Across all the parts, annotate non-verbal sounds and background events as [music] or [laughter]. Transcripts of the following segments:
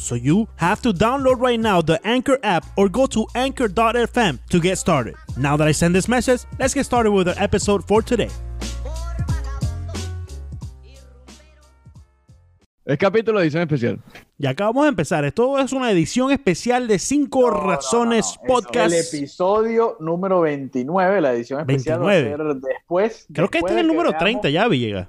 So you have to download right now the Anchor app or go to anchor.fm to get started. Now that I send this message, let's get started with our episode for today. Es capítulo de edición especial. Y acabamos de empezar. Esto es una edición especial de 5 razones podcast. El episodio número 29, la edición especial 29. va a ser después. Creo que este es el número veamos- 30 ya, Villegas.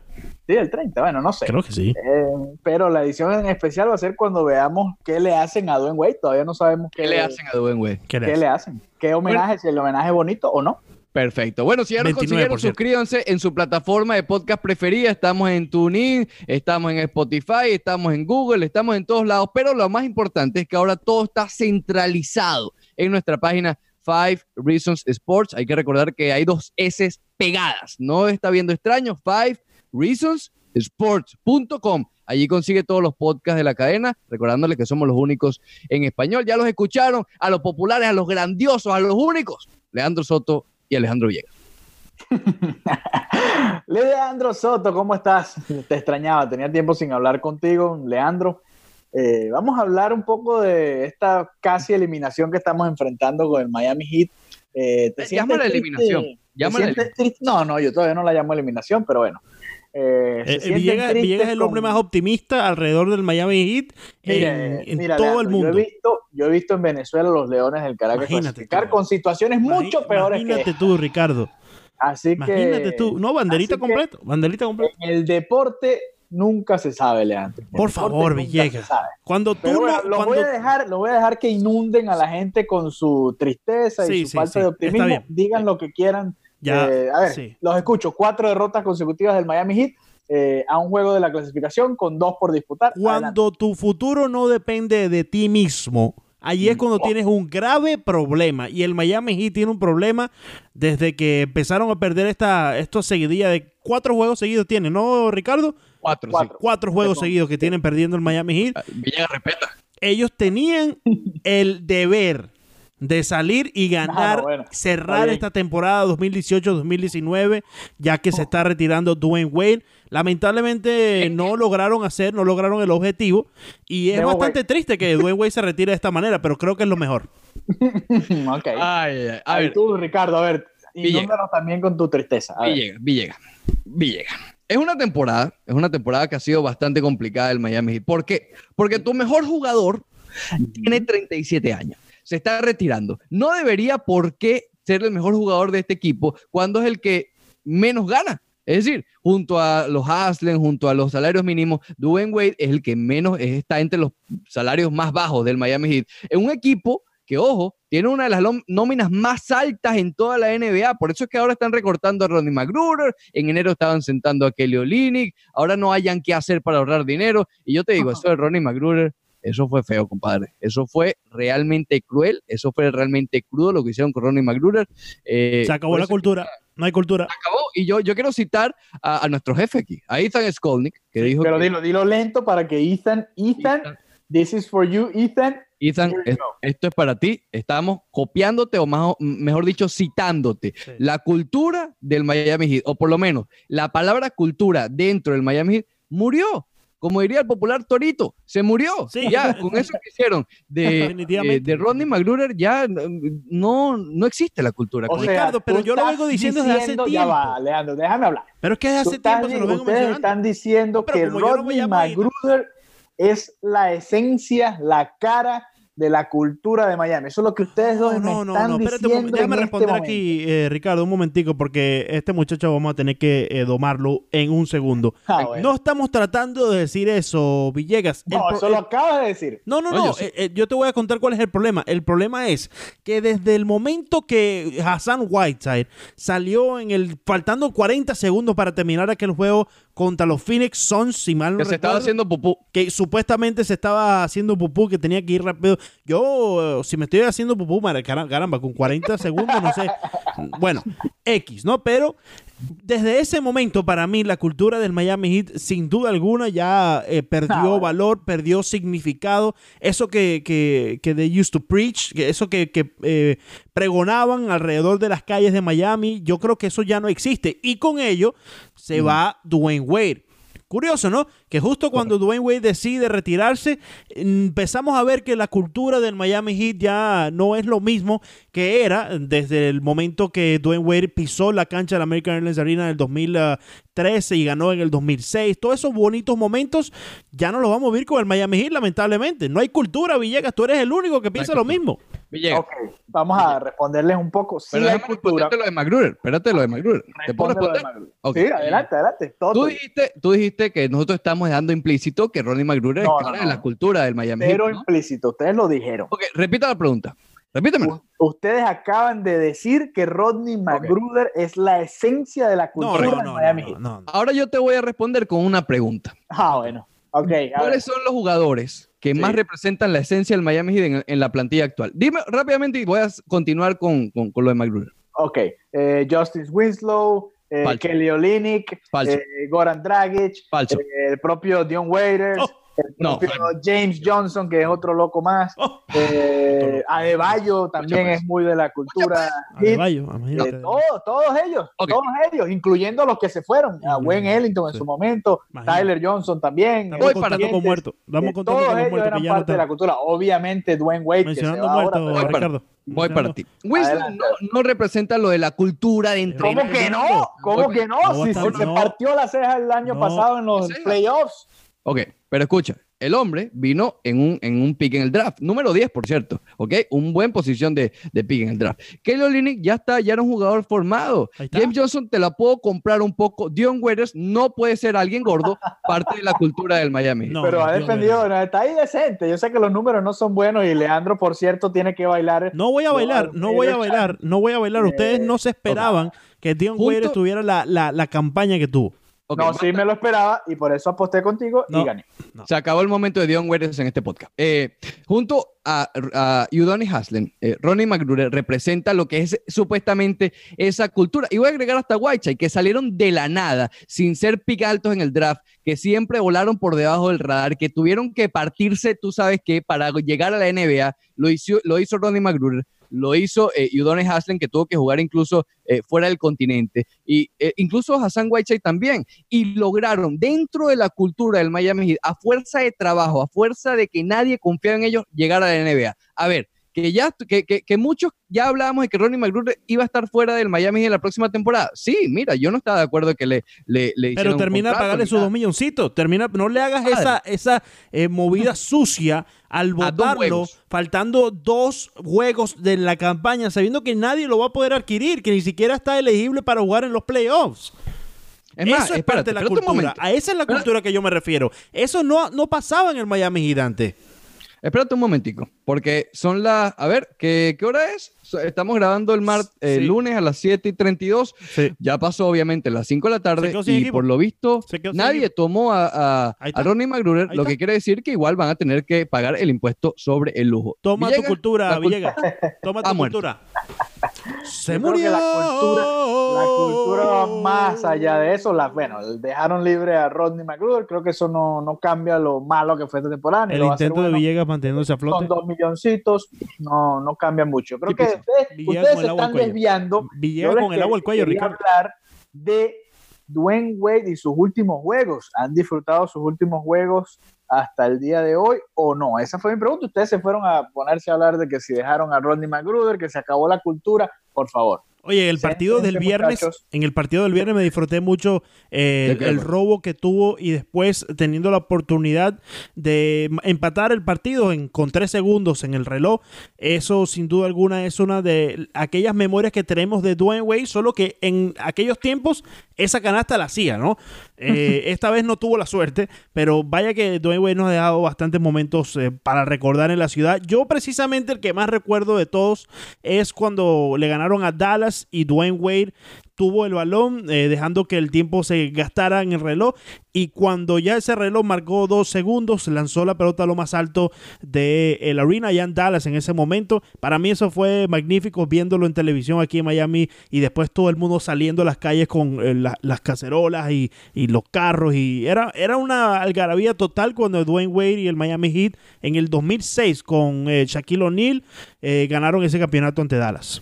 Sí, el 30, bueno, no sé. Creo que sí. Eh, pero la edición en especial va a ser cuando veamos qué le hacen a Dwayne Wade. Todavía no sabemos qué, ¿Qué le hacen a Dwayne Wade? ¿Qué le qué hace? le hacen. ¿Qué homenaje? Si el homenaje es bonito o no. Perfecto. Bueno, si ya nos 29%. consiguieron, suscríbanse en su plataforma de podcast preferida. Estamos en TuneIn, estamos en Spotify, estamos en Google, estamos en todos lados. Pero lo más importante es que ahora todo está centralizado en nuestra página Five Reasons Sports. Hay que recordar que hay dos S pegadas. No está viendo extraño. Five Reasons Sports.com. Allí consigue todos los podcasts de la cadena, recordándoles que somos los únicos en español. Ya los escucharon, a los populares, a los grandiosos, a los únicos. Leandro Soto y Alejandro Villegas. [laughs] Leandro Soto, ¿cómo estás? Te extrañaba, tenía tiempo sin hablar contigo, Leandro. Eh, vamos a hablar un poco de esta casi eliminación que estamos enfrentando con el Miami Heat. Eh, ¿te llámala triste? eliminación. No, no, yo todavía no la llamo eliminación, pero bueno. Eh, ¿se Eh, Villegas, es el con- hombre más optimista alrededor del Miami Heat Mira, en, en mira, todo el mundo. Yo he, visto, yo he visto en Venezuela los Leones del Caracas Imagínate clasificar tú. con situaciones mucho peores que Imagínate esta. tú, Ricardo. Así Imagínate que tú. No, banderita que- completo. Banderita completa. en el deporte nunca se sabe, Leandro. El Por favor, Villegas. Cuando tú bueno, no. lo, cuando- voy a dejar, lo voy a dejar que inunden a la gente con su tristeza y Sí, su sí, falta sí, de optimismo. Digan lo que quieran. Ya, Eh, a ver, sí. los escucho. Cuatro derrotas consecutivas del Miami Heat eh, a un juego de la clasificación con dos por disputar. Adelante. Cuando tu futuro no depende de ti mismo, allí es cuando Oh. tienes un grave problema. Y el Miami Heat tiene un problema desde que empezaron a perder esta, esta seguidilla de cuatro juegos seguidos. Tiene, ¿no, Ricardo? Cuatro, Cuatro. Cuatro juegos Perdón. seguidos que tienen perdiendo el Miami Heat. sí. Villegas respeta. Ellos tenían el deber de salir y ganar, Ah, bueno, está cerrar esta temporada 2018-2019, ya que se está retirando Dwayne Wade. Lamentablemente no lograron hacer, no lograron el objetivo. Y es Debo bastante triste que Dwayne Wade se retire de esta manera, pero creo que es lo mejor. [laughs] ok. Ay, ay, ay. A ver, tú, Ricardo, a ver, Villegas. inúndanos también con tu tristeza. A ver. Villegas, Villegas, Villegas. Es una temporada, es una temporada que ha sido bastante complicada el Miami Heat. ¿Por qué? Porque tu mejor jugador tiene 37 años, se está retirando. No debería por qué ser el mejor jugador de este equipo cuando es el que menos gana. Es decir, junto a los Haslen, junto a los salarios mínimos, Dwayne Wade es el que menos está entre los salarios más bajos del Miami Heat. En un equipo que, ojo, tiene una de las nóminas más altas en toda la NBA. Por eso es que ahora están recortando a Ronnie McGruder. En enero estaban sentando a Kelly Olynyk. Ahora no hayan qué hacer para ahorrar dinero. Y yo te digo, eso de Ronnie McGruder, eso fue feo, compadre. Eso fue realmente cruel. Eso fue realmente crudo lo que hicieron con Ronnie McGruder. Eh, Se acabó la cultura, no hay cultura. acabó. Y yo, yo quiero citar a, a nuestro jefe aquí, a Ethan Skolnick, que dijo Pero que dilo, dilo lento para que Ethan, Ethan, Ethan, this is for you, Ethan. Ethan, es- esto es para ti. Estamos copiándote o más, mejor dicho, citándote Sí. la cultura del Miami Heat, o por lo menos la palabra cultura dentro del Miami Heat murió. Como diría el popular Torito, se murió. Sí. Ya, con eso que hicieron de, [laughs] Definitivamente. de, Rodney McGruder, ya mm, no, no existe la cultura. O sea, Ricardo, pero tú yo lo vengo diciendo desde hace diciendo- Ya tiempo. va, Leandro, déjame hablar. Pero es que desde hace tiempo se lo vengo ustedes mencionando. están diciendo Pero que no Rodney McGruder es la esencia, la cara de la cultura de Miami. Eso es lo que ustedes dos No, me no, no, están no, espérate un diciendo. Déjame en responder este aquí, eh, Ricardo, un momentico, porque este muchacho vamos a tener que eh, domarlo en un segundo. Ah, bueno. No estamos tratando de decir eso, Villegas. El No, eso lo acabas de decir. No, no, No, no. eh, eh, yo te voy a contar cuál es el problema. El problema es que desde el momento que Hassan Whiteside salió en el faltando 40 segundos para terminar aquel juego contra los Phoenix Suns, si mal no Que se estaba haciendo pupú. que supuestamente se estaba haciendo pupú, que tenía que ir rápido. Yo, eh, si me estoy haciendo pupú, madre, caramba, con 40 segundos, no sé. Bueno, X, ¿no? Pero desde ese momento, para mí, la cultura del Miami Heat, sin duda alguna, ya eh, perdió valor, perdió significado. Eso que, que, que they used to preach, que eso que, que, eh, pregonaban alrededor de las calles de Miami, yo creo que eso ya no existe. Y con ello se va Dwayne Wade. Curioso, ¿no? Que justo cuando Dwayne Wade decide retirarse, empezamos a ver que la cultura del Miami Heat ya no es lo mismo que era desde el momento que Dwayne Wade pisó la cancha de la American Airlines Arena en el 2013 y ganó en el 2006. Todos esos bonitos momentos ya no los vamos a vivir con el Miami Heat, lamentablemente. No hay cultura, Villegas. Tú eres el único que piensa lo mismo. Villegas. Ok, vamos a responderles un poco. Sí Pero déjame cultura. responderte lo de McGruder. Espérate lo de McGruder. ¿Te puedo de responder? Magruder. Ok. Sí, adelante, adelante. Todo Tú dijiste, tú dijiste que nosotros estamos dejando implícito que Ronnie McGruder No, es cara no, de no. la cultura del Miami Pero implícito, ustedes lo dijeron. Ok, repita la pregunta. Repítemela. U- Ustedes acaban de decir que Rodney McGruder es la esencia de la cultura no, del no, Miami no, no, no. Ahora yo te voy a responder con una pregunta. Ah, bueno. Ok, a ver. ¿Cuáles son los jugadores que Sí. más representan la esencia del Miami Heat en, en la plantilla actual? Dime rápidamente y voy a continuar con, con- con lo de McGruder. Ok, eh, Justice Winslow, eh. Kelly Falso. eh, Goran Dragic, eh, el propio Dion Waiters, Oh, no. propio James Johnson, que es otro loco más, Oh, eh, Otro loco. Adebayo también pues. es muy de la cultura. hit. Adebayo, Eh, todos, todos ellos, todos ellos, incluyendo los que se fueron, a. Wayne Ellington en Sí. su momento, Imagínate. Tyler Johnson también. Estamos eh, para contando con siguientes, muertos. Estamos contando todos con ellos muertos eran no parte de la cultura. Obviamente Dwayne Wade, que se Mencionando muertos. Voy para ti. Adelante. no, no representa lo de la cultura de entrenar. ¿Cómo que no? ¿Cómo que no? Si se, partió la ceja el año No. pasado en los playoffs. Ok, pero escucha, el hombre vino en un, en un pick en el draft, número 10, por cierto, ok, un buen posición de, de pick en el draft. Kelly Olynyk ya está, ya era un jugador formado. James Johnson te la puedo comprar un poco. Dion Waiters no puede ser alguien gordo, parte de la cultura del Miami. No, pero ha defendido, no, está ahí decente. Yo sé que los números no son buenos y Leandro, por cierto, tiene que bailar. No voy a bailar, no voy a bailar, no voy a bailar. Ustedes no se esperaban que Dion Waiters tuviera la, la, la campaña que tuvo. No, sí me lo esperaba y por eso aposté contigo No. y gané. Se acabó el momento de Dion Waiters en este podcast. Eh, junto a, a Udonis Haslem, eh, Ronnie McGruder representa lo que es supuestamente esa cultura. Y voy a agregar hasta Whiteside, que salieron de la nada, sin ser pick altos en el draft, que siempre volaron por debajo del radar, que tuvieron que partirse, tú sabes que para llegar a la NBA, lo hizo, lo hizo Ronnie McGruder. Lo hizo eh, Udonis que tuvo que jugar incluso eh, fuera del continente, y eh, incluso Hassan Whiteside también y lograron dentro de la cultura del Miami Heat, a fuerza de trabajo, a fuerza de que nadie confiaba en ellos, llegar a la NBA. A ver, que ya que, que, que muchos ya hablábamos de que Ronnie McGruder iba a estar fuera del Miami en la próxima temporada. Sí, mira, yo no estaba de acuerdo que le, le, le Pero termina pagarle sus dos milloncitos. Termina, no le hagas Padre. esa, esa eh, movida [laughs] sucia al votarlo, faltando dos juegos de la campaña, sabiendo que nadie lo va a poder adquirir, que ni siquiera está elegible para jugar en los playoffs. Es más, Eso es espérate, parte de la cultura. A esa es la cultura que yo me refiero. Eso no, no pasaba en el Miami Gigante. Espérate un momentico, porque son las, a ver, ¿qué, qué hora es? Estamos grabando el mar, el Sí. lunes a las 7 y 32. Sí. Ya pasó obviamente las 5 de la tarde y equipo. por lo visto nadie equipo. tomó a, a. Ronnie McGruder, lo que quiere decir que igual van a tener que pagar el impuesto sobre el lujo. Toma Villegas, tu cultura, Villegas. [laughs] Toma tu cultura. Se Yo creo murió. que la cultura, la cultura va más allá de eso. La, bueno, dejaron libre a Rodney McGruder. Creo que eso no, no cambia lo malo que fue esta temporada. El hacer intento de bueno. Villegas manteniéndose a flote. Son dos milloncitos. No, no cambia mucho. Creo Sí, que ustedes, se están desviando. Villegas con el agua al cuello, Ricardo. hablar de Dwayne Wade y sus últimos juegos. ¿Han disfrutado sus últimos juegos hasta el día de hoy o no? Esa fue mi pregunta. Ustedes se fueron a ponerse a hablar de que si dejaron a Rodney McGruder, que se acabó la cultura. Por favor. Oye, el partido del viernes, muchachos. en el partido del viernes me disfruté mucho eh, ¿De el, güey? robo que tuvo y después teniendo la oportunidad de empatar el partido en, con tres segundos en el reloj. Eso sin duda alguna es una de aquellas memorias que tenemos de Dwayne Wade, solo que en aquellos tiempos esa canasta la hacía, ¿no? Eh, [laughs] esta vez no tuvo la suerte, pero vaya que Dwayne Wade nos ha dejado bastantes momentos eh, para recordar en la ciudad. Yo precisamente el que más recuerdo de todos es cuando le ganaron a Dallas y Dwayne Wade tuvo el balón, eh, dejando que el tiempo se gastara en el reloj. Y cuando ya ese reloj marcó dos segundos, lanzó la pelota a lo más alto de el arena allá en Dallas en ese momento. Para mí eso fue magnífico viéndolo en televisión aquí en Miami y después todo el mundo saliendo a las calles con eh, las cacerolas y, y, los carros. Y era, era una algarabía total cuando Dwayne Wade y el Miami Heat en el 2006 con eh, Shaquille O'Neal ganaron ese campeonato ante Dallas.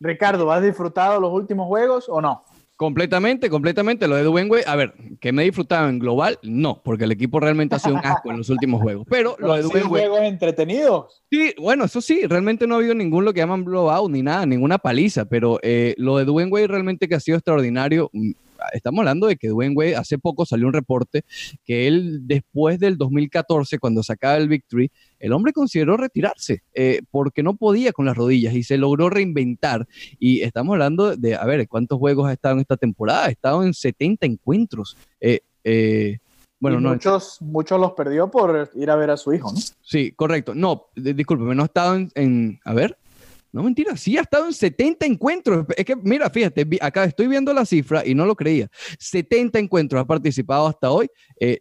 Ricardo, ¿has disfrutado los últimos juegos o no? Completamente, completamente. Lo de Dwayne a ver, que me he disfrutado en global, no, porque el equipo realmente ha sido un asco en los últimos juegos. Pero lo de juegos entretenidos? Sí, bueno, eso sí, realmente no ha habido ningún lo que llaman blowout ni nada, ninguna paliza, pero eh, lo de Dwayne realmente que ha sido extraordinario mm, estamos hablando de que Dwayne Wade hace poco salió un reporte que él después del 2014, cuando sacaba el Victory, el hombre consideró retirarse eh, porque no podía con las rodillas y se logró reinventar. Y estamos hablando de, a ver, ¿cuántos juegos ha estado en esta temporada? Ha estado en 70 encuentros. Eh, eh, bueno, no, muchos, muchos los perdió por ir a ver a su hijo, ¿no? Sí, correcto. No, discúlpeme, no ha estado en, a ver, no, mentira, sí ha estado en 70 encuentros. Es que, mira, fíjate, acá estoy viendo la cifra y no lo creía. 70 encuentros ha participado hasta hoy. Eh,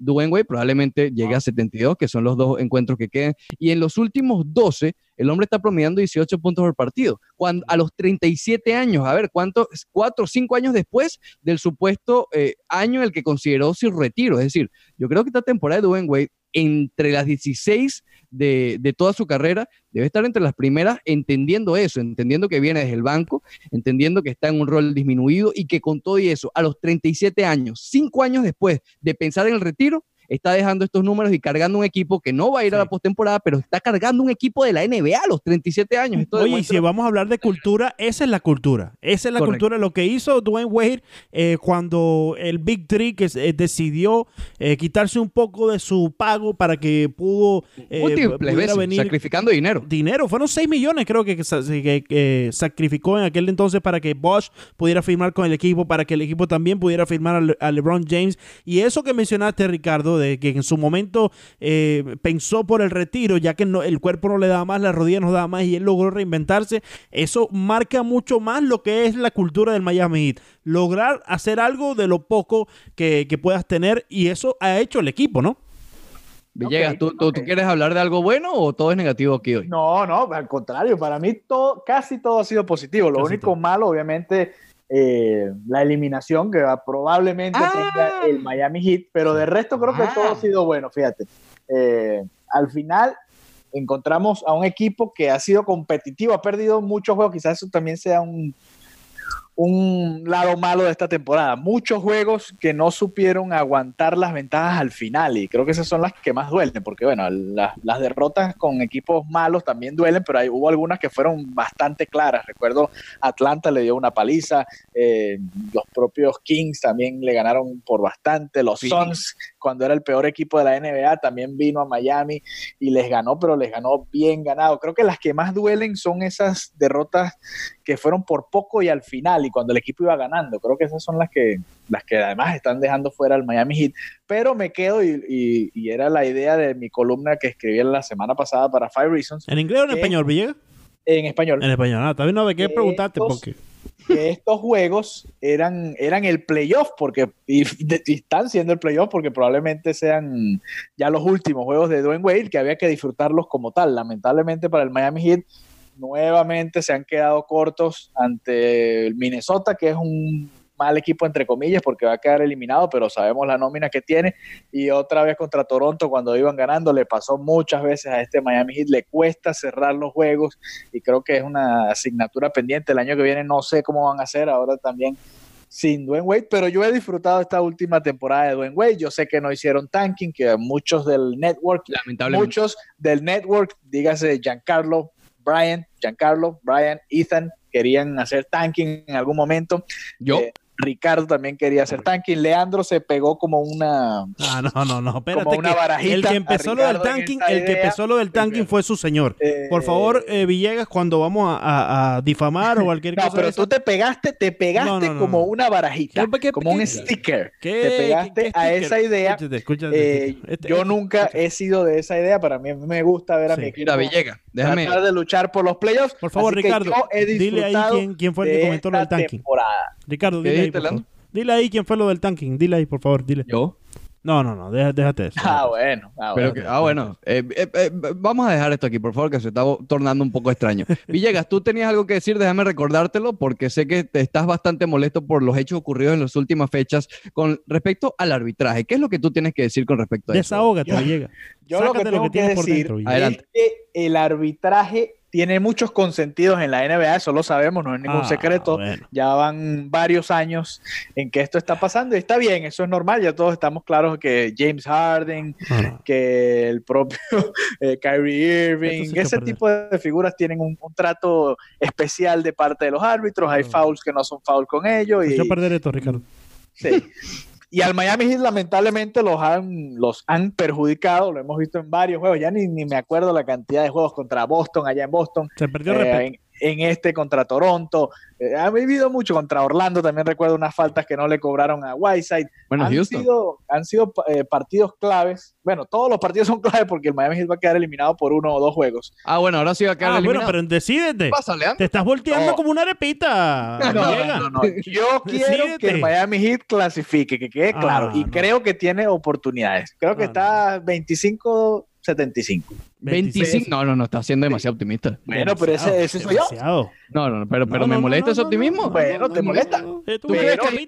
probablemente llegue a 72, que son los dos encuentros que quedan. Y en los últimos 12, el hombre está promediando 18 puntos por partido. Cuando, a los 37 años, a ver, ¿cuántos? Cuatro o cinco años después del supuesto eh, año en el que consideró su retiro. Es decir, yo creo que esta temporada de Wade entre las 16 de, toda su carrera, debe estar entre las primeras entendiendo eso, entendiendo que viene desde el banco, entendiendo que está en un rol disminuido y que con todo y eso, a los 37 años, cinco años después de pensar en el retiro, está dejando estos números y cargando un equipo que no va a ir a la postemporada, pero está cargando un equipo de la NBA a los 37 años. Oye, y si vamos a hablar de cultura, esa es la cultura. Esa es la cultura. Lo que hizo Dwayne Wade eh, cuando el Big Three que, eh, decidió eh, quitarse un poco de su pago para que pudo venir. Sacrificando dinero. Dinero. Fueron 6 millones, creo que, que, sacrificó en aquel entonces para que Bosch pudiera firmar con el equipo, para que el equipo también pudiera firmar a, a LeBron James. Y eso que mencionaste, Ricardo, de que en su momento eh, pensó por el retiro, ya que el cuerpo no le daba más, la rodilla no daba más y él logró reinventarse, eso marca mucho más lo que es la cultura del Miami Heat. Lograr hacer algo de lo poco que, puedas tener y eso ha hecho el equipo, ¿no? Villegas, ¿tú, quieres hablar de algo bueno o todo es negativo aquí hoy? No, no, al contrario, para mí todo, casi todo ha sido positivo. Lo único malo, obviamente, eh, la eliminación que probablemente ah. tenga el Miami Heat, pero de resto creo que todo ha ah. sido bueno, fíjate. Eh, al final encontramos a un equipo que ha sido competitivo, ha perdido muchos juegos, quizás eso también sea un, un lado malo de esta temporada. Muchos juegos que no supieron aguantar las ventajas al final y creo que esas son las que más duelen, porque bueno, las derrotas con equipos malos también duelen, pero hay, hubo algunas que fueron bastante claras. Recuerdo Atlanta le dio una paliza, eh, los propios Kings también le ganaron por bastante, los Suns cuando era el peor equipo de la NBA también vino a Miami y les ganó, pero les ganó bien ganado. Creo que las que más duelen son esas derrotas que fueron por poco y al final cuando el equipo iba ganando. Creo que esas son las que, las que además están dejando fuera al Miami Heat. Pero me quedo y, era la idea de mi columna que escribí la semana pasada para Five Reasons. ¿En inglés o en español, Villegas? En español. En español. Ah, también no de qué preguntarte porque que estos juegos eran, eran el playoff, porque y, están siendo el playoff porque probablemente sean ya los últimos juegos de Dwayne Wade, que había que disfrutarlos como tal. Lamentablemente para el Miami Heat nuevamente se han quedado cortos ante el Minnesota, que es un mal equipo entre comillas porque va a quedar eliminado, pero sabemos la nómina que tiene y otra vez contra Toronto cuando iban ganando le pasó muchas veces a este Miami Heat, le cuesta cerrar los juegos y creo que es una asignatura pendiente. El año que viene no sé cómo van a hacer, ahora también sin Dwayne Wade, pero yo he disfrutado esta última temporada de Dwayne Wade. Yo sé que no hicieron tanking, que muchos del network, muchos del network, dígase Giancarlo, Brian, Giancarlo, Brian, Ethan, querían hacer tanking en algún momento. Yo. Eh, Ricardo también quería hacer tanking. Leandro se pegó como una. Ah, no, no, no. Espérate como una barajita. El que empezó lo del tanking, el que empezó lo del tanking fue su señor. Eh, Por favor, eh, Villegas, cuando vamos a, difamar o cualquier [laughs] cosa. No, pero tú te pegaste, te pegaste como una barajita, como un sticker. Te pegaste a esa idea. Eh, este, yo este, nunca he sido de esa idea. Para mí me gusta ver a mi equipo. Mira, Villegas, déjame. Tratar de luchar por los playoffs. Por favor, Ricardo, dile ahí quién, quién, fue el que comentó lo del tanking. Ricardo, ¿Qué dile ahí, por favor. Dile ahí quién fue lo del tanking. Dile ahí, por favor, dile. Yo. No, no, no, deja- déjate eso. Ah, bueno. Ah, Pero bueno. que, ah, bueno. Eh, eh, eh, vamos a dejar esto aquí, por favor, que se está tornando un poco extraño. [laughs] Villegas, tú tenías algo que decir, déjame recordártelo, porque sé que te estás bastante molesto por los hechos ocurridos en las últimas fechas con respecto al arbitraje. ¿Qué es lo que tú tienes que decir con respecto a eso? Desahógate, Yo- Villegas. Yo lo que tengo que tienes por decir dentro, Villegas. Adelante. es que el arbitraje tiene muchos consentidos en la NBA, eso lo sabemos, no es ningún Ah, secreto. bueno. Ya van varios años en que esto está pasando y está bien, eso es normal, ya todos estamos claros que James Harden, que el propio [laughs] eh, Kyrie Irving, ese perder. tipo de figuras tienen un, un trato especial de parte de los árbitros, hay No. fouls que no son fouls con ellos Se y, echó a perder esto, Ricardo. Sí. Y al Miami Heat lamentablemente los han, los han perjudicado, lo hemos visto en varios juegos, ya ni, ni me acuerdo la cantidad de juegos contra Boston, allá en Boston, Se perdió eh. En, este contra Toronto, eh, ha vivido mucho contra Orlando, también recuerdo unas faltas que no le cobraron a Whiteside. Bueno, han, Houston. sido, han sido eh, partidos claves, bueno, todos los partidos son claves porque el Miami Heat va a quedar eliminado por uno o dos juegos. Ah, bueno, ahora sí va a quedar Ah, bueno, eliminado. pero decídete. ¿Qué pasa, Leandro? Te estás volteando No. como una arepita. No, Villegas. no, no, Yo [laughs] quiero Decídete. que el Miami Heat clasifique, que quede claro. Ah, y no. creo que tiene oportunidades. Creo que Ah, está 25-75. 25. No, no, no, estás siendo demasiado optimista. Bueno, pero ese, ese soy yo. Demasiado. No, no, no, pero, pero No, me molesta no, ese optimismo. no, Bueno, ¿te molesta? Tú ¿Tú eres crees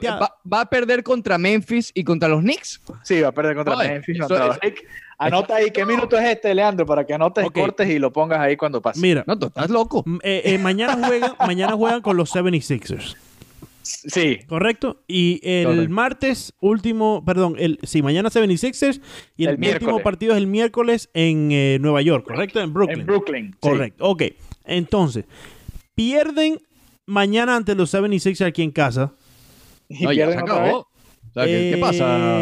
que va, va- va a perder contra Memphis y contra los Knicks? Sí, va a perder contra Oye, Memphis. eso contra es- los Knicks. Anota ahí qué minuto es este, Leandro, para que anotes, Ok. cortes y lo pongas ahí cuando pase. Mira, No, tú estás loco. m- eh, eh, mañana, juegan, mañana juegan con los 76ers, Sí, ¿correcto? Y el Correcto. martes último, perdón, el, sí, mañana 76ers y el, El último miércoles. partido es el miércoles en eh, Nueva York, ¿correcto? En Brooklyn. en Brooklyn. sí. Correcto, ok. Entonces, pierden mañana ante los 76ers aquí en casa. Y No, ya se pierden otra vez. acabó. O sea, ¿qué, qué pasa?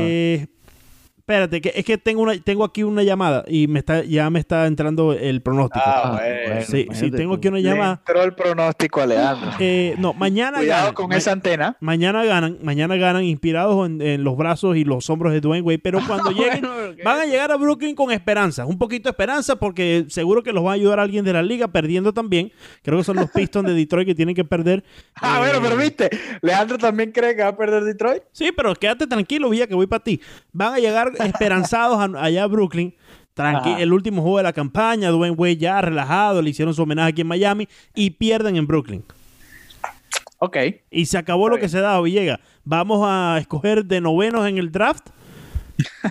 Eh, Espérate, que es que tengo una, tengo aquí una llamada y me está, ya me está entrando el pronóstico. Ah, Ah, bueno. bueno. sí, sí, tengo aquí una Le llamada. entró el pronóstico a Leandro. Eh, no, mañana Cuidado ganan. con Ma- esa antena. Mañana ganan, mañana ganan inspirados en, en los brazos y los hombros de Dwayne Wade, pero [laughs] cuando lleguen Bueno, van a llegar a Brooklyn con esperanza, un poquito de esperanza porque seguro que los va a ayudar alguien de la liga perdiendo también. Creo que son los Pistons de Detroit que tienen que perder. [laughs] Ah, Eh, bueno, pero viste, Leandro también cree que va a perder Detroit. Sí, pero quédate tranquilo, Villa, que voy para ti. Van a llegar esperanzados a- allá a Brooklyn. Tranqui Ajá. el último juego de la campaña, Dwayne Wade ya relajado, le hicieron su homenaje aquí en Miami y pierden en Brooklyn. Ok. Y se acabó lo que se daba, Villega. Vamos a escoger de novenos en el draft.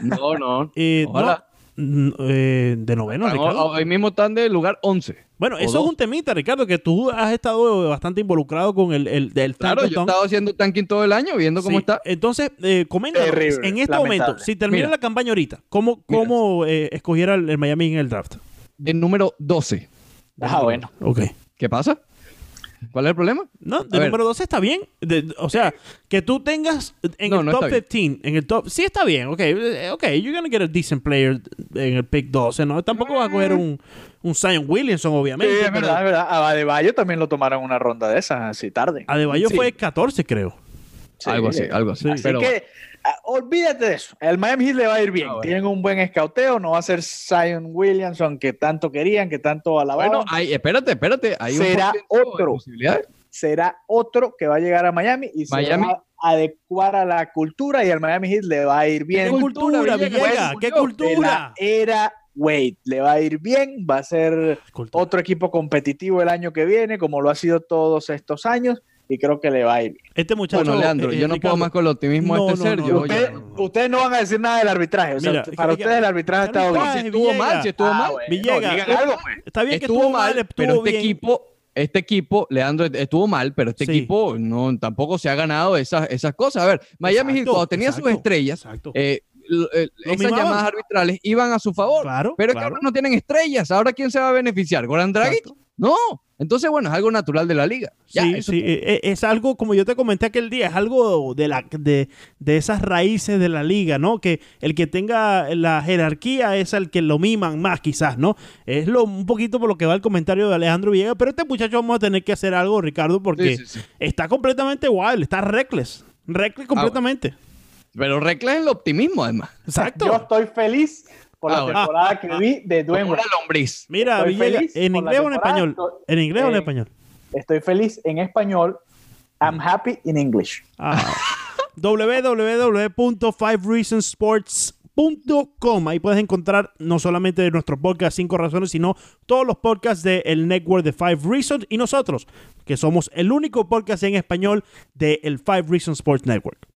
No, no. Eh, no, mm, eh, de novenos, Ricardo. hoy mismo están de lugar 11. Bueno, o eso dos. es un temita, Ricardo, que tú has estado bastante involucrado con el, el del Claro, yo he estado haciendo tanking todo el año, viendo cómo Sí, está. Entonces, eh, coméntanos, Terrible, en este lamentable. momento, si termina Mira. la campaña ahorita, ¿cómo, cómo eh, escogiera el, el Miami en el draft? De número 12. Ah, bueno. Ok. ¿Qué pasa? ¿Cuál es el problema? No, de número 12 está bien. De- o sea, que tú tengas en No, el no top está 15, en el top... Sí está bien, ok. eh, Ok, you're gonna get a decent player en el pick 12, ¿no? Tampoco vas a coger un, un Zion Williamson, Sí, obviamente. es pero verdad, es verdad. A Adebayo también lo tomaron una ronda de esas así tarde. Adebayo Sí. fue 14, creo. Sí. algo así, algo así. Sí. Así Pero que ah, olvídate de eso. El Miami Heat le va a ir bien. Ah, bueno. Tienen un buen escauteo. No va a ser Zion Williamson que tanto querían, que tanto alababan. bueno, hay, espérate, espérate. Hay un Será de otro. Será otro que va a llegar a Miami y Miami. se va a adecuar a la cultura y al Miami Heat le va a ir ¿Qué bien. cultura, cultura? ¿Qué De De cultura? era Wade. Le va a ir bien. Va a ser Cultura. otro equipo competitivo el año que viene, como lo ha sido todos estos años. Y creo que le va a ir bien. Este muchacho... Bueno, Leandro, eh, yo no Ricardo, puedo más con el optimismo No, de este no, ser. no, yo no, ya- Ustedes, no van a decir nada del arbitraje. O sea, Mira, para que- ustedes el arbitraje ha estado bien. Si estuvo mal, si estuvo Ah, mal. bueno, Villegas, algo, pues. Está bien que estuvo, mal, estuvo pero este bien. equipo, este equipo, Leandro, estuvo mal, pero este Sí. equipo no tampoco se ha ganado esas, esas cosas. A ver, Miami Exacto, cuando tenía exacto, sus estrellas, Exacto. eh, eh, esas llamadas arbitrales iban a su favor. Claro, pero es que ahora no tienen estrellas. Ahora quién se va a beneficiar, Goran Dragic. Exacto. No. Entonces, bueno, es algo natural de la liga. Ya, sí, eso sí, es eh, eh, es algo, como yo te comenté aquel día, es algo de, la, de, de esas raíces de la liga, ¿no? Que el que tenga la jerarquía es el que lo miman más, quizás, ¿no? Es lo, un poquito por lo que va el comentario de Alejandro Villegas, pero este muchacho vamos a tener que hacer algo, Ricardo, porque Sí, sí, sí. está completamente wild, está reckless. Reckless completamente. Pero recla el optimismo, además. Exacto. Yo estoy feliz por Ah, la bueno. temporada que vi de Dwayne Wade. una lombriz. Mira, Estoy Villegas, feliz ¿en inglés o en español? ¿En inglés o en Eh, español? Estoy feliz en español I'm happy in English. Ah. [laughs] www.5reasonsports.com. Ahí puedes encontrar no solamente nuestro podcast 5 razones, sino todos los podcasts del network de Five Reasons y nosotros, que somos el único podcast en español del Five Reasons Sports Network.